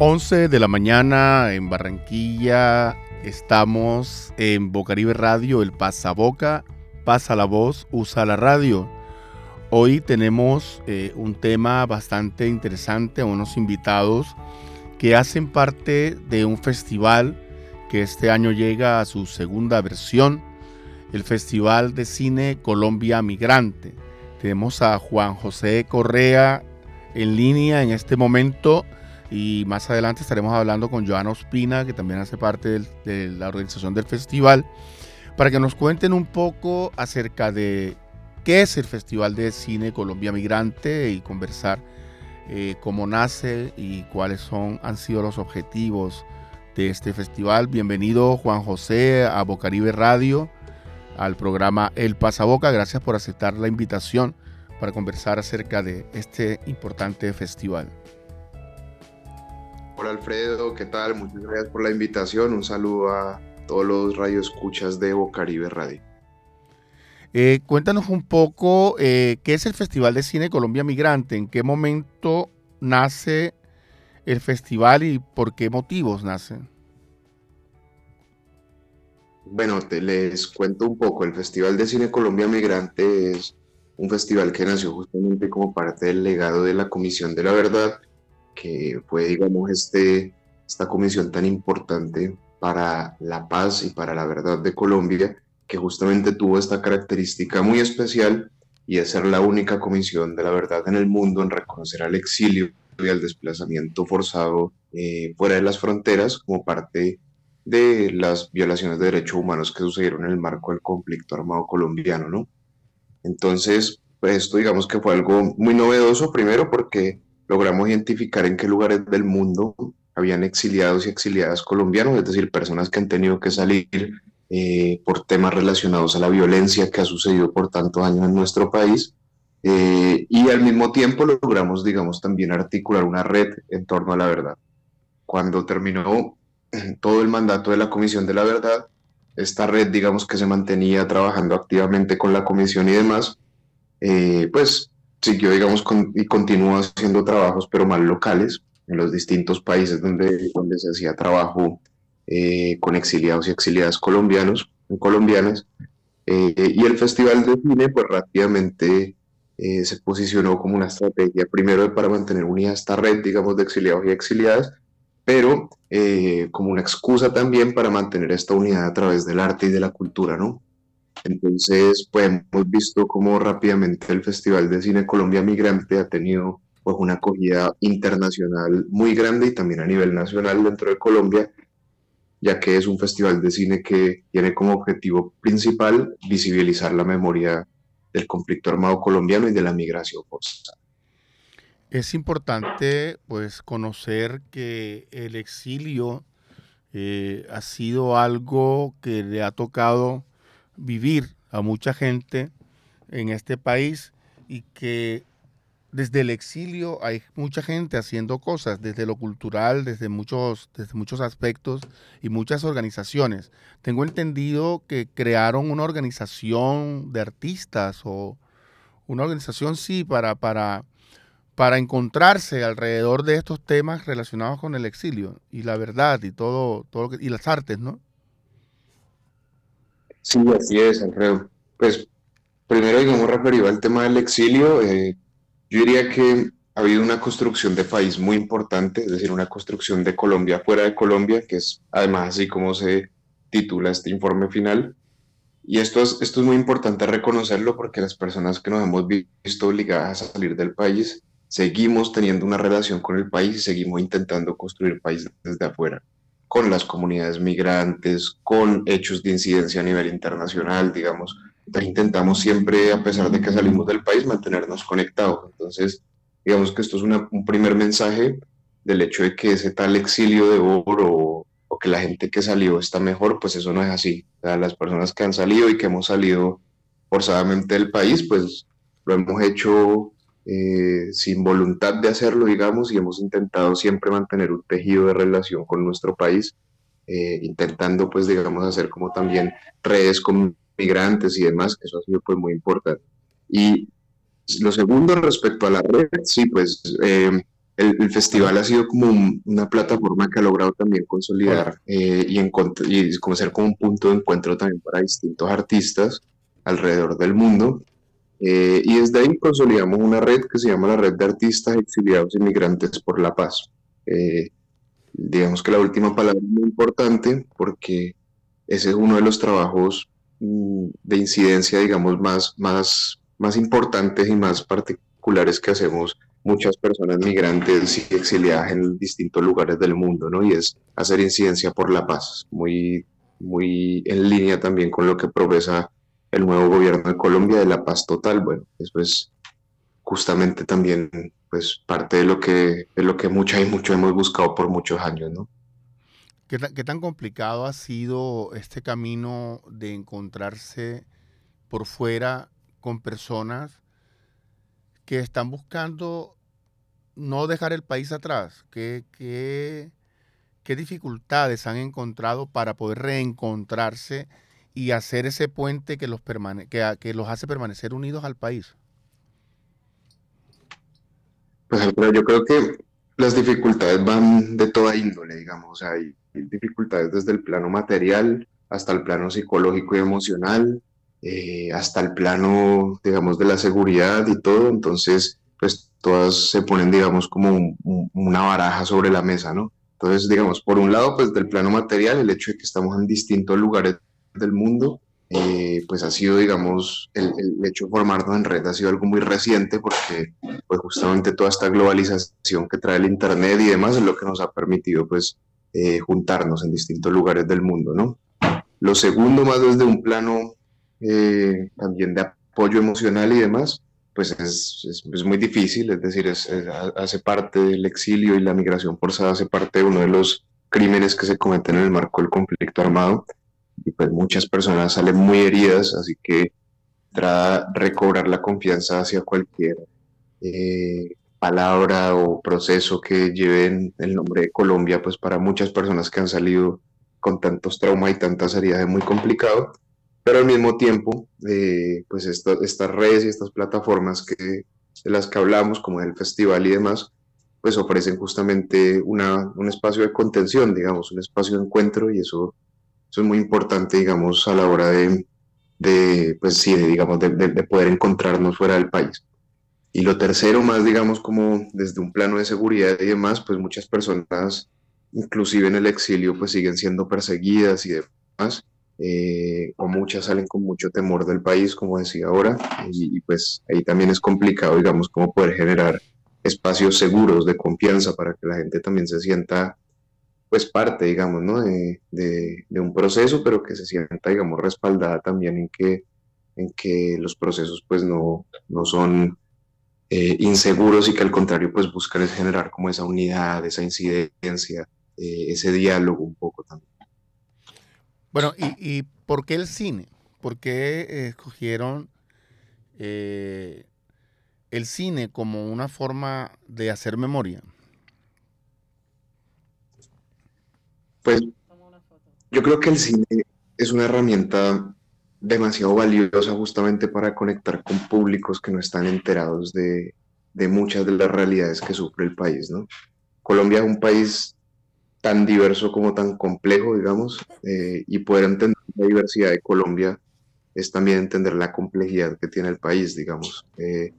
11 de la mañana en Barranquilla. Estamos en Bocaribe Radio, el pasaboca, pasa la voz, usa la radio. Hoy tenemos eh, un tema bastante interesante, unos invitados que hacen parte de un festival que este año llega a su segunda versión, el Festival de Cine Colombia Migrante. Tenemos a Juan José Correa en línea en este momento y más adelante estaremos hablando con Joana Ospina, que también hace parte de la organización del festival, para que nos cuenten un poco acerca de qué es el Festival de Cine Colombia Migrante y conversar eh, cómo nace y cuáles son, han sido los objetivos de este festival. Bienvenido Juan José a Bocaribe Radio, al programa El Pasaboca. Gracias por aceptar la invitación para conversar acerca de este importante festival. Hola Alfredo, ¿qué tal? Muchas gracias por la invitación. Un saludo a todos los radioescuchas de Bocaribe Radio. Eh, cuéntanos un poco eh, qué es el Festival de Cine Colombia Migrante, en qué momento nace el festival y por qué motivos nace. Bueno, te les cuento un poco. El Festival de Cine Colombia Migrante es un festival que nació justamente como parte del legado de la Comisión de la Verdad, que fue, digamos, este, esta comisión tan importante para la paz y para la verdad de Colombia, que justamente tuvo esta característica muy especial y es ser la única comisión de la verdad en el mundo en reconocer al exilio y al desplazamiento forzado eh, fuera de las fronteras como parte de las violaciones de derechos humanos que sucedieron en el marco del conflicto armado colombiano, ¿no? Entonces, pues esto digamos que fue algo muy novedoso, primero porque logramos identificar en qué lugares del mundo habían exiliados y exiliadas colombianos, es decir, personas que han tenido que salir eh, por temas relacionados a la violencia que ha sucedido por tantos años en nuestro país. Eh, y al mismo tiempo logramos, digamos, también articular una red en torno a la verdad. Cuando terminó todo el mandato de la Comisión de la Verdad, esta red, digamos, que se mantenía trabajando activamente con la comisión y demás, eh, pues siguió, digamos, y continúa haciendo trabajos, pero más locales, en los distintos países donde, donde se hacía trabajo eh, con exiliados y exiliadas colombianos, colombianas. Eh, y el Festival de Cine, pues rápidamente se posicionó como una estrategia, primero para mantener unida esta red, digamos, de exiliados y exiliadas, pero eh, como una excusa también para mantener esta unidad a través del arte y de la cultura, ¿no? Entonces, pues hemos visto cómo rápidamente el Festival de Cine Colombia Migrante ha tenido pues una acogida internacional muy grande y también a nivel nacional dentro de Colombia, ya que es un festival de cine que tiene como objetivo principal visibilizar la memoria del conflicto armado colombiano y de la migración forzada. Es importante pues conocer que el exilio eh, ha sido algo que le ha tocado vivir a mucha gente en este país y que desde el exilio hay mucha gente haciendo cosas, desde lo cultural, desde muchos, desde muchos aspectos y muchas organizaciones. Tengo entendido que crearon una organización de artistas o una organización, sí, para, para para encontrarse alrededor de estos temas relacionados con el exilio y la verdad y todo, todo y las artes, ¿no? Sí, así es, Alfredo. Pues primero, digamos, referido al tema del exilio, eh, yo diría que ha habido una construcción de país muy importante, es decir, una construcción de Colombia fuera de Colombia, que es además así como se titula este informe final. Y esto es, esto es muy importante reconocerlo porque las personas que nos hemos visto obligadas a salir del país, seguimos teniendo una relación con el país y seguimos intentando construir país desde afuera, con las comunidades migrantes, con hechos de incidencia a nivel internacional, digamos. intentamos siempre, a pesar de que salimos del país, mantenernos conectados. Entonces, digamos que esto es un primer mensaje del hecho de que ese tal exilio de oro o que la gente que salió está mejor, pues eso no es así. O sea, las personas que han salido y que hemos salido forzadamente del país, pues lo hemos hecho eh, sin voluntad de hacerlo, digamos, y hemos intentado siempre mantener un tejido de relación con nuestro país, eh, intentando, pues, digamos, hacer como también redes con migrantes y demás, eso ha sido, pues, muy importante. Y lo segundo respecto a la red, sí, pues, eh, el, festival ha sido como una plataforma que ha logrado también consolidar eh, y, y como ser como un punto de encuentro también para distintos artistas alrededor del mundo. Eh, y desde ahí consolidamos una red que se llama la Red de Artistas Exiliados Inmigrantes por la Paz. Eh, digamos que la última palabra es muy importante porque ese es uno de los trabajos mm, de incidencia, digamos, más, más, más importantes y más particulares que hacemos muchas personas migrantes y exiliadas en distintos lugares del mundo, ¿no? Y es hacer incidencia por la paz, muy, muy en línea también con lo que profesa el nuevo gobierno de Colombia de la paz total. Bueno, eso es justamente también pues parte de lo que, de lo que mucha y mucho hemos buscado por muchos años, ¿no? ¿Qué, ¿Qué tan complicado ha sido este camino de encontrarse por fuera con personas que están buscando no dejar el país atrás? ¿Qué, qué, qué dificultades han encontrado para poder reencontrarse y hacer ese puente que los, que, que los hace permanecer unidos al país? Pues yo creo que las dificultades van de toda índole, digamos, hay dificultades desde el plano material hasta el plano psicológico y emocional, eh, hasta el plano, digamos, de la seguridad y todo, entonces, pues todas se ponen, digamos, como una baraja sobre la mesa, ¿no? Entonces, digamos, por un lado, pues del plano material, el hecho de que estamos en distintos lugares del mundo, eh, pues ha sido, digamos, el, hecho de formarnos en red ha sido algo muy reciente porque, pues justamente toda esta globalización que trae el Internet y demás es lo que nos ha permitido, pues, eh, juntarnos en distintos lugares del mundo, ¿no? Lo segundo, más desde un plano eh, también de apoyo emocional y demás, pues es, es, muy difícil, es decir, hace parte del exilio y la migración forzada, hace parte de uno de los crímenes que se cometen en el marco del conflicto armado y pues muchas personas salen muy heridas, así que trata recobrar la confianza hacia cualquier eh, palabra o proceso que lleven el nombre de Colombia, pues para muchas personas que han salido con tantos traumas y tantas heridas es muy complicado. Pero al mismo tiempo, eh, pues estas redes y estas plataformas que, de las que hablamos, como el festival y demás, pues ofrecen justamente una, un espacio de contención, digamos, un espacio de encuentro y eso, eso es muy importante, digamos, a la hora de, de pues sí, digamos, de, de, poder encontrarnos fuera del país. Y lo tercero, más digamos, como desde un plano de seguridad y demás, pues muchas personas, inclusive en el exilio, pues siguen siendo perseguidas y demás eh, o muchas salen con mucho temor del país, como decía ahora, y, pues ahí también es complicado, digamos, cómo poder generar espacios seguros de confianza para que la gente también se sienta pues parte, digamos, ¿no? De, de, un proceso, pero que se sienta, digamos, respaldada también en que, en que los procesos pues no, no son eh, inseguros y que al contrario pues buscan generar como esa unidad, esa incidencia, eh, ese diálogo un poco también. Bueno, ¿y, por qué el cine? ¿Por qué escogieron eh, el cine como una forma de hacer memoria? Pues yo creo que el cine es una herramienta demasiado valiosa justamente para conectar con públicos que no están enterados de, de muchas de las realidades que sufre el país, ¿no? Colombia es un país tan diverso como tan complejo, digamos, eh, y poder entender la diversidad de Colombia es también entender la complejidad que tiene el país, digamos. Eh,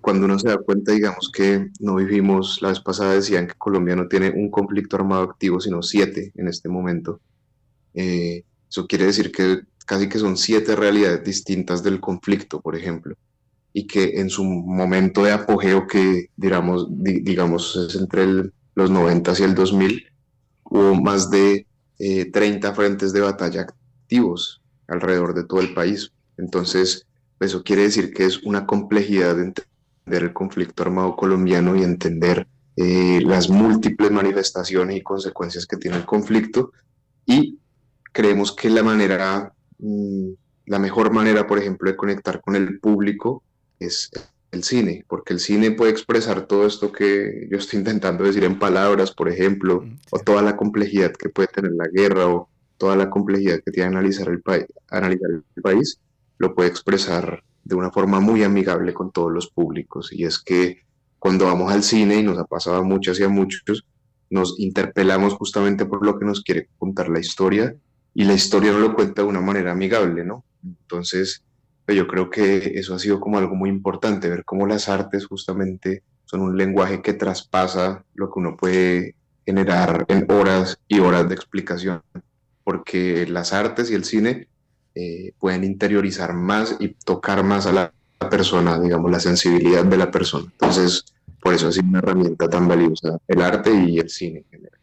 cuando uno se da cuenta, digamos, que no vivimos, la vez pasada decían que Colombia no tiene un conflicto armado activo, sino siete en este momento. Eh, eso quiere decir que casi que son siete realidades distintas del conflicto, por ejemplo, y que en su momento de apogeo, que digamos, digamos es entre los 90 y el 2000, hubo más de 30 eh, frentes de batalla activos alrededor de todo el país. Entonces, eso quiere decir que es una complejidad entender el conflicto armado colombiano y entender eh, las múltiples manifestaciones y consecuencias que tiene el conflicto. Y creemos que la manera, mm, la mejor manera, por ejemplo, de conectar con el público es el cine, porque el cine puede expresar todo esto que yo estoy intentando decir en palabras, por ejemplo, mm, o toda la complejidad que puede tener la guerra o toda la complejidad que tiene analizar el, analizar el país, lo puede expresar de una forma muy amigable con todos los públicos. Y es que cuando vamos al cine, y nos ha pasado a muchas y a muchos, nos interpelamos justamente por lo que nos quiere contar la historia, y la historia no lo cuenta de una manera amigable, ¿no? Entonces, pues yo creo que eso ha sido como algo muy importante, ver cómo las artes justamente son un lenguaje que traspasa lo que uno puede generar en horas y horas de explicación, porque las artes y el cine eh, pueden interiorizar más y tocar más a la persona, digamos, la sensibilidad de la persona. Entonces, por eso es una herramienta tan valiosa, el arte y el cine en general.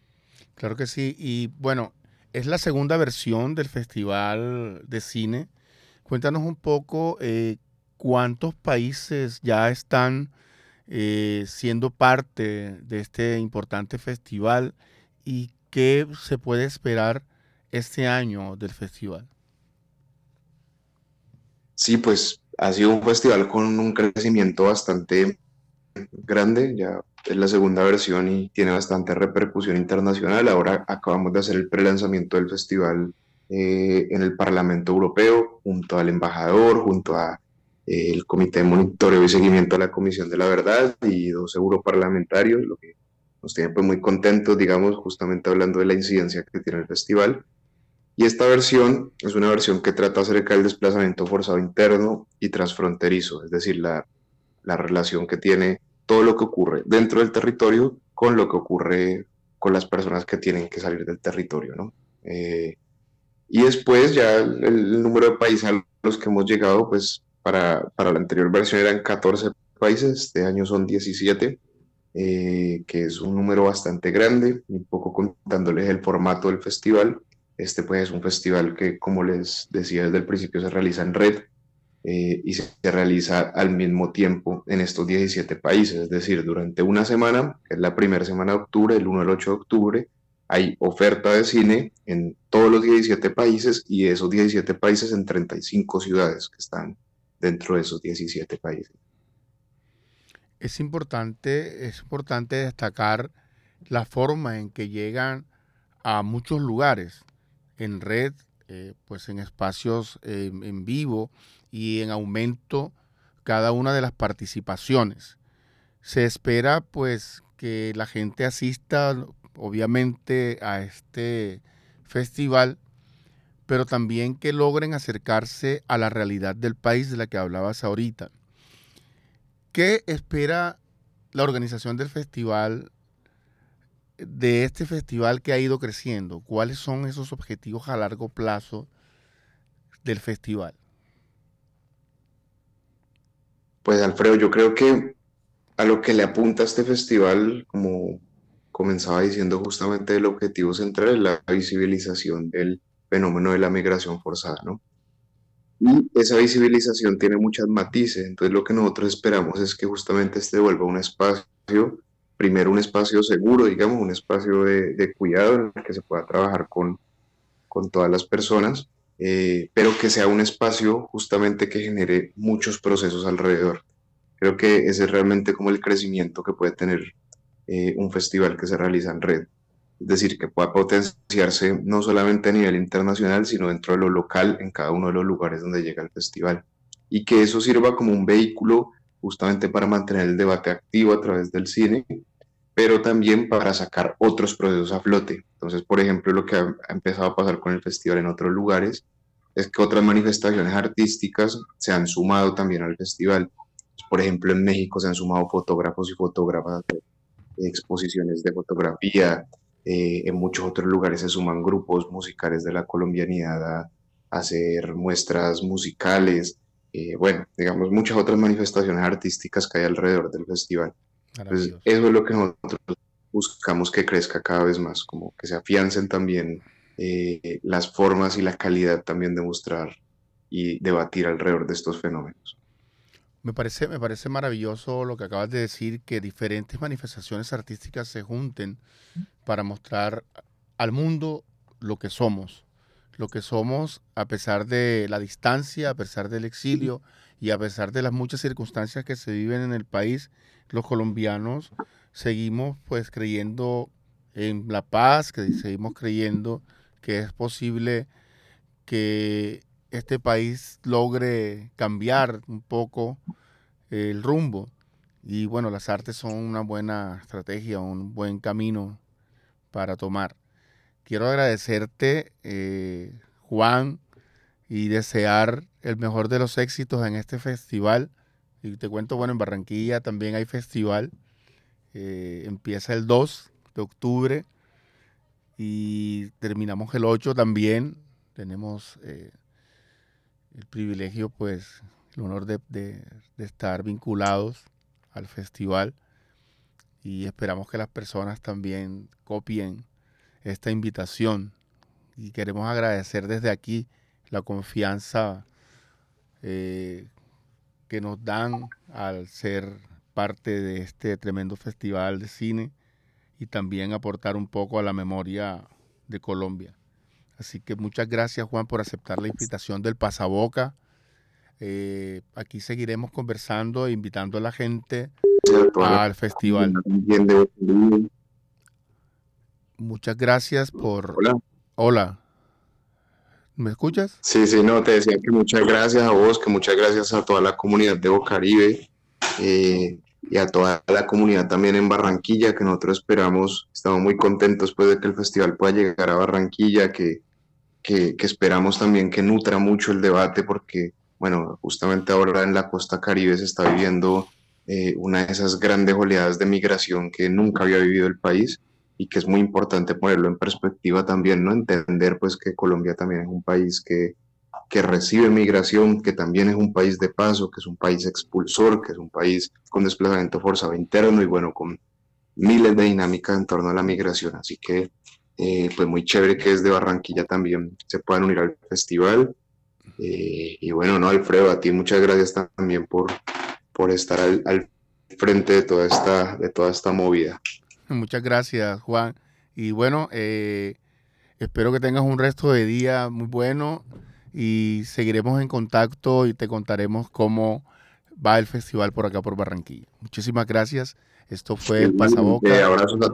Claro que sí, y bueno, es la segunda versión del Festival de Cine. Cuéntanos un poco eh, cuántos países ya están eh, siendo parte de este importante festival y qué se puede esperar este año del festival. Sí, pues ha sido un festival con un crecimiento bastante grande, ya es la segunda versión y tiene bastante repercusión internacional. Ahora acabamos de hacer el prelanzamiento del festival eh, en el Parlamento Europeo, junto al embajador, junto a el Comité de Monitoreo y Seguimiento a la Comisión de la Verdad y dos europarlamentarios, lo que nos tiene pues muy contentos, digamos, justamente hablando de la incidencia que tiene el festival. Y esta versión es una versión que trata acerca del desplazamiento forzado interno y transfronterizo, es decir, la, la relación que tiene todo lo que ocurre dentro del territorio con lo que ocurre con las personas que tienen que salir del territorio, ¿no? Eh, y después ya el, el, número de países a los que hemos llegado, pues para, para la anterior versión eran 14 países, este año son 17, eh, que es un número bastante grande, un poco contándoles el formato del festival. Este pues es un festival que, como les decía desde el principio, se realiza en red eh, y se realiza al mismo tiempo en estos 17 países, es decir, durante una semana, que es la primera semana de octubre, el 1 al 8 de octubre, hay oferta de cine en todos los 17 países y esos 17 países en 35 ciudades que están dentro de esos 17 países. Es importante, es importante destacar la forma en que llegan a muchos lugares en red, eh, pues en espacios eh, en vivo y en aumento cada una de las participaciones. Se espera pues que la gente asista obviamente a este festival pero también que logren acercarse a la realidad del país de la que hablabas ahorita. ¿Qué espera la organización del festival, de este festival que ha ido creciendo? ¿Cuáles son esos objetivos a largo plazo del festival? Pues Alfredo, yo creo que a lo que le apunta este festival, como comenzaba diciendo justamente el objetivo central es la visibilización del fenómeno de la migración forzada, ¿no? Y esa visibilización tiene muchas matices, entonces lo que nosotros esperamos es que justamente este vuelva un espacio, primero un espacio seguro, digamos, un espacio de, cuidado en el que se pueda trabajar con, con todas las personas, eh, pero que sea un espacio justamente que genere muchos procesos alrededor. Creo que ese es realmente como el crecimiento que puede tener eh, un festival que se realiza en red es decir, que pueda potenciarse no solamente a nivel internacional, sino dentro de lo local en cada uno de los lugares donde llega el festival. Y que eso sirva como un vehículo justamente para mantener el debate activo a través del cine, pero también para sacar otros procesos a flote. Entonces, por ejemplo, lo que ha, empezado a pasar con el festival en otros lugares es que otras manifestaciones artísticas se han sumado también al festival. Por ejemplo, en México se han sumado fotógrafos y fotógrafas de exposiciones de fotografía, eh, en muchos otros lugares se suman grupos musicales de la colombianidad a, hacer muestras musicales, eh, bueno, digamos, muchas otras manifestaciones artísticas que hay alrededor del festival. Eso es lo que nosotros buscamos que crezca cada vez más, como que se afiancen también eh, las formas y la calidad también de mostrar y debatir alrededor de estos fenómenos. Me parece, me parece maravilloso lo que acabas de decir, que diferentes manifestaciones artísticas se junten para mostrar al mundo lo que somos, lo que somos a pesar de la distancia, a pesar del exilio y a pesar de las muchas circunstancias que se viven en el país, los colombianos seguimos pues creyendo en la paz, que seguimos creyendo que es posible que este país logre cambiar un poco el rumbo Y bueno, las artes son una buena estrategia, un buen camino para tomar. Quiero agradecerte, eh, Juan, y desear el mejor de los éxitos en este festival. Y te cuento, bueno, en Barranquilla también hay festival. Eh, empieza el 2 de octubre y terminamos el 8 también. Tenemos eh, el privilegio, pues, el honor de, estar vinculados al festival y esperamos que las personas también copien esta invitación y queremos agradecer desde aquí la confianza eh, que nos dan al ser parte de este tremendo festival de cine y también aportar un poco a la memoria de Colombia. Así que muchas gracias Juan por aceptar la invitación del Pasaboca. Eh, aquí seguiremos conversando e invitando a la gente al festival. Muchas gracias por... Hola. Hola. ¿Me escuchas? Sí, sí, no, te decía que muchas gracias a vos, que muchas gracias a toda la comunidad de Bocaribe eh, y a toda la comunidad también en Barranquilla, que nosotros esperamos, estamos muy contentos pues de que el festival pueda llegar a Barranquilla, que, que, esperamos también que nutra mucho el debate, porque, bueno, justamente ahora en la costa caribe se está viviendo eh, una de esas grandes oleadas de migración que nunca había vivido el país y que es muy importante ponerlo en perspectiva también, ¿no? Entender pues que Colombia también es un país que, que recibe migración, que también es un país de paso, que es un país expulsor, que es un país con desplazamiento forzado interno y bueno, con miles de dinámicas en torno a la migración. Así que eh, pues muy chévere que desde Barranquilla también se puedan unir al festival. Eh, y bueno, no, Alfredo, a ti muchas gracias también por, por estar al, al frente de toda esta, de toda esta movida. Muchas gracias, Juan. Y bueno, eh, espero que tengas un resto de día muy bueno y seguiremos en contacto y te contaremos cómo va el festival por acá por Barranquilla. Muchísimas gracias. Esto fue el Pasaboca. Abrazos a.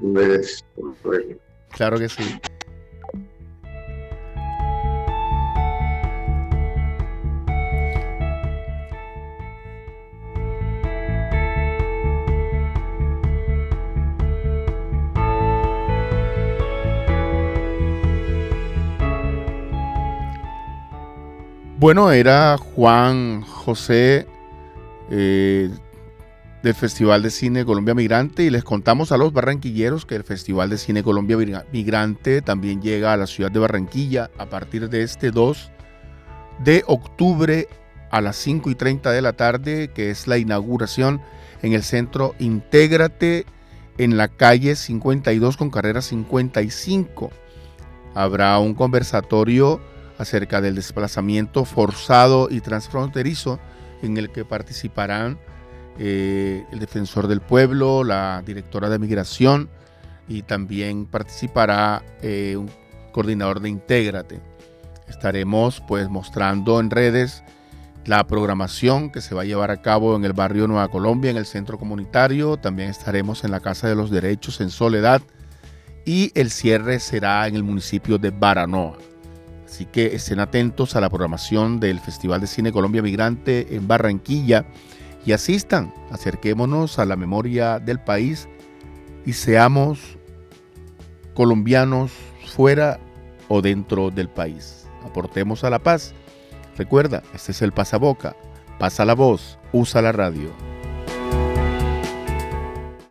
Claro que sí. Bueno, era Juan José eh, del Festival de Cine Colombia Migrante y les contamos a los barranquilleros que el Festival de Cine Colombia Migrante también llega a la ciudad de Barranquilla a partir de este 2 de octubre a las 5 y 30 de la tarde, que es la inauguración en el centro Intégrate en la calle 52 con carrera 55. Habrá un conversatorio acerca del desplazamiento forzado y transfronterizo en el que participarán eh, el defensor del pueblo, la directora de migración y también participará eh, un coordinador de Intégrate. Estaremos pues mostrando en redes la programación que se va a llevar a cabo en el barrio Nueva Colombia, en el centro comunitario. También estaremos en la Casa de los Derechos en Soledad y el cierre será en el municipio de Baranoa. Así que estén atentos a la programación del Festival de Cine Colombia Migrante en Barranquilla y asistan, acerquémonos a la memoria del país y seamos colombianos fuera o dentro del país. Aportemos a la paz. Recuerda, este es el pasaboca. Pasa la voz, usa la radio.